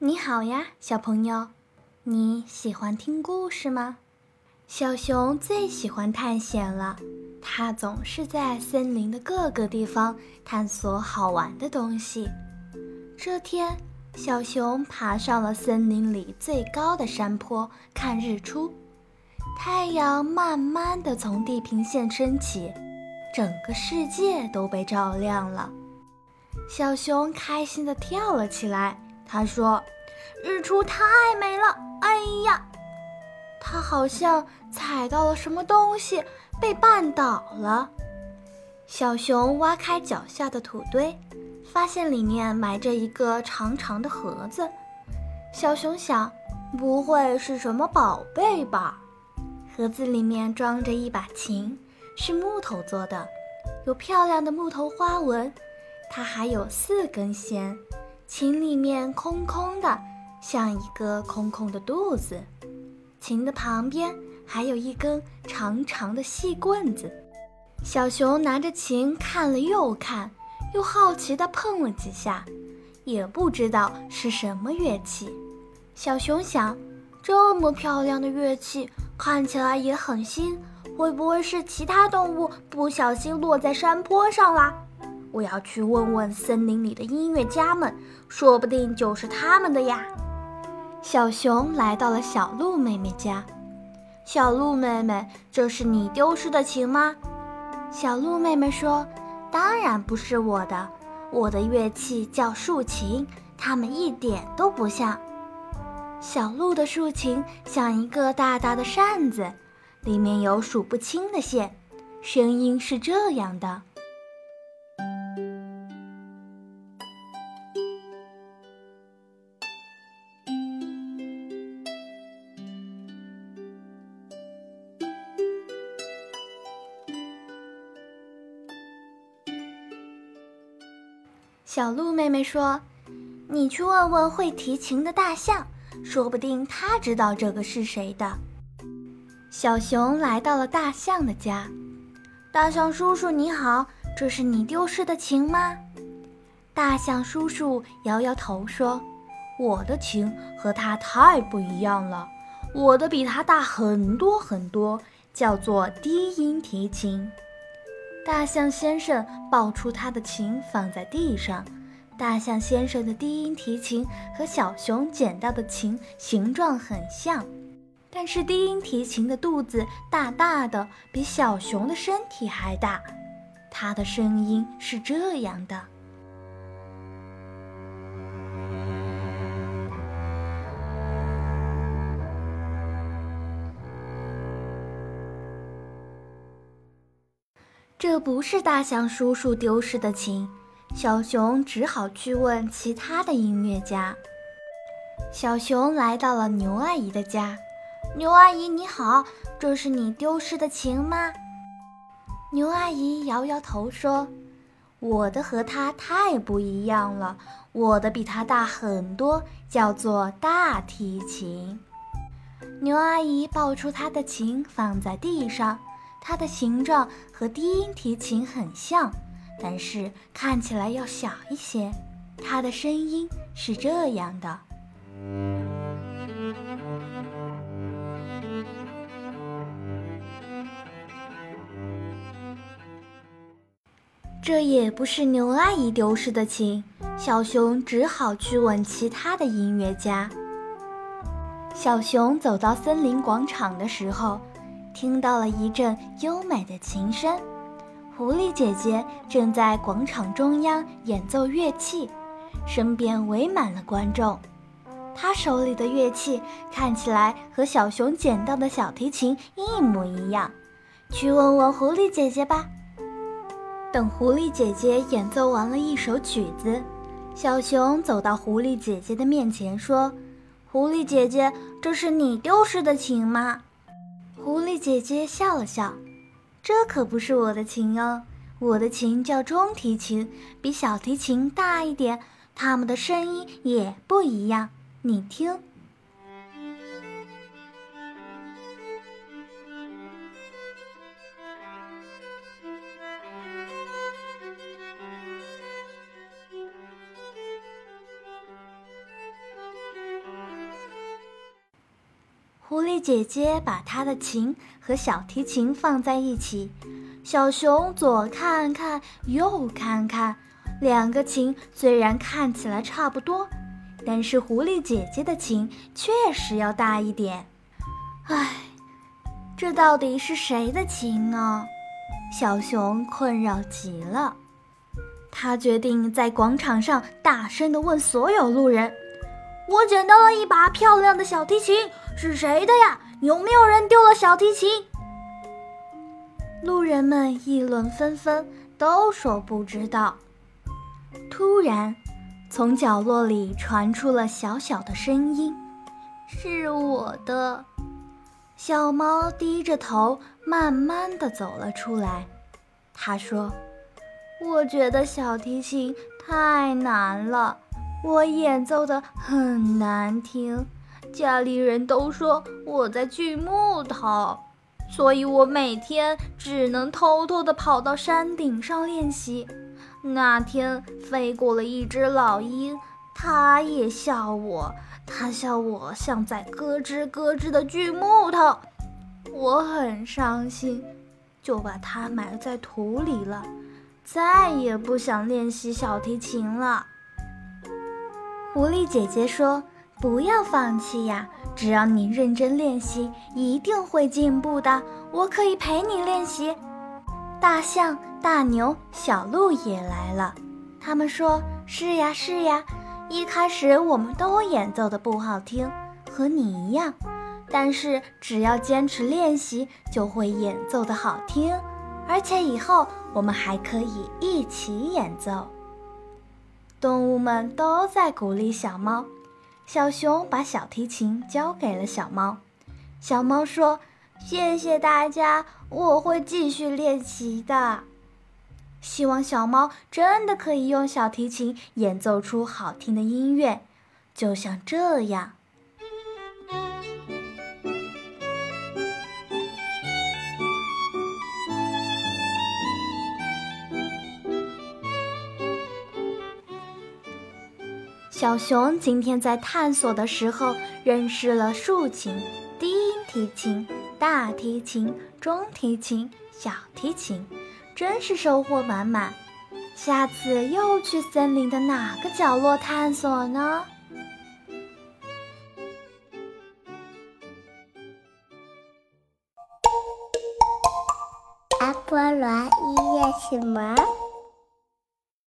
你好呀，小朋友，你喜欢听故事吗？小熊最喜欢探险了，它总是在森林的各个地方探索好玩的东西。这天，小熊爬上了森林里最高的山坡看日出，太阳慢慢地从地平线升起，整个世界都被照亮了。小熊开心地跳了起来。他说：“日出太美了！哎呀，他好像踩到了什么东西，被绊倒了。”小熊挖开脚下的土堆，发现里面埋着一个长长的盒子。小熊想：“不会是什么宝贝吧？”盒子里面装着一把琴，是木头做的，有漂亮的木头花纹。它还有四根弦。琴里面空空的，像一个空空的肚子。琴的旁边还有一根长长的细棍子。小熊拿着琴看了又看，又好奇地碰了几下，也不知道是什么乐器。小熊想，这么漂亮的乐器看起来也很新，会不会是其他动物不小心落在山坡上啦？我要去问问森林里的音乐家们，说不定就是他们的呀。小熊来到了小鹿妹妹家。小鹿妹妹，这是你丢失的琴吗？小鹿妹妹说：“当然不是我的，我的乐器叫竖琴，它们一点都不像。”小鹿的竖琴像一个大大的扇子，里面有数不清的线，声音是这样的。小鹿妹妹说：“你去问问会提琴的大象，说不定他知道这个是谁的。”小熊来到了大象的家。大象叔叔你好，这是你丢失的琴吗？大象叔叔摇摇头说：“我的琴和它太不一样了，我的比它大很多很多，叫做低音提琴。”大象先生抱出他的琴，放在地上。大象先生的低音提琴和小熊捡到的琴形状很像，但是低音提琴的肚子大大的，比小熊的身体还大。它的声音是这样的。这不是大象叔叔丢失的琴，小熊只好去问其他的音乐家。小熊来到了牛阿姨的家，牛阿姨你好，这是你丢失的琴吗？牛阿姨摇摇头说：“我的和它太不一样了，我的比它大很多，叫做大提琴。”牛阿姨抱出她的琴，放在地上。它的形状和低音提琴很像，但是看起来要小一些。它的声音是这样的。这也不是牛阿姨丢失的琴，小熊只好去问其他的音乐家。小熊走到森林广场的时候。听到了一阵优美的琴声，狐狸姐姐正在广场中央演奏乐器，身边围满了观众。她手里的乐器看起来和小熊捡到的小提琴一模一样。去问问狐狸姐姐吧。等狐狸姐姐演奏完了一首曲子，小熊走到狐狸姐姐的面前说：“狐狸姐姐，这是你丢失的琴吗？”狐狸姐姐笑了笑，这可不是我的琴哦，我的琴叫中提琴，比小提琴大一点，它们的声音也不一样，你听。狐狸姐姐把她的琴和小提琴放在一起，小熊左看看，右看看，两个琴虽然看起来差不多，但是狐狸姐姐的琴确实要大一点。唉，这到底是谁的琴呢？小熊困扰极了，他决定在广场上大声地问所有路人：“我捡到了一把漂亮的小提琴。”是谁的呀？有没有人丢了小提琴？路人们议论纷纷，都说不知道。突然，从角落里传出了小小的声音：“是我的。”小猫低着头，慢慢的走了出来。他说：“我觉得小提琴太难了，我演奏的很难听。”家里人都说我在锯木头，所以我每天只能偷偷地跑到山顶上练习。那天飞过了一只老鹰，它也笑我，它笑我像在咯吱咯吱地锯木头。我很伤心，就把它埋在土里了，再也不想练习小提琴了。狐狸姐姐说。不要放弃呀！只要你认真练习，一定会进步的。我可以陪你练习。大象、大牛、小鹿也来了。他们说：“是呀，是呀。一开始我们都演奏的不好听，和你一样。但是只要坚持练习，就会演奏的好听。而且以后我们还可以一起演奏。”动物们都在鼓励小猫。小熊把小提琴交给了小猫，小猫说：“谢谢大家，我会继续练习的。希望小猫真的可以用小提琴演奏出好听的音乐，就像这样。”小熊今天在探索的时候，认识了竖琴、低音提琴、大提琴、中提琴、小提琴，真是收获满满。下次又去森林的哪个角落探索呢？阿波罗音乐启蒙。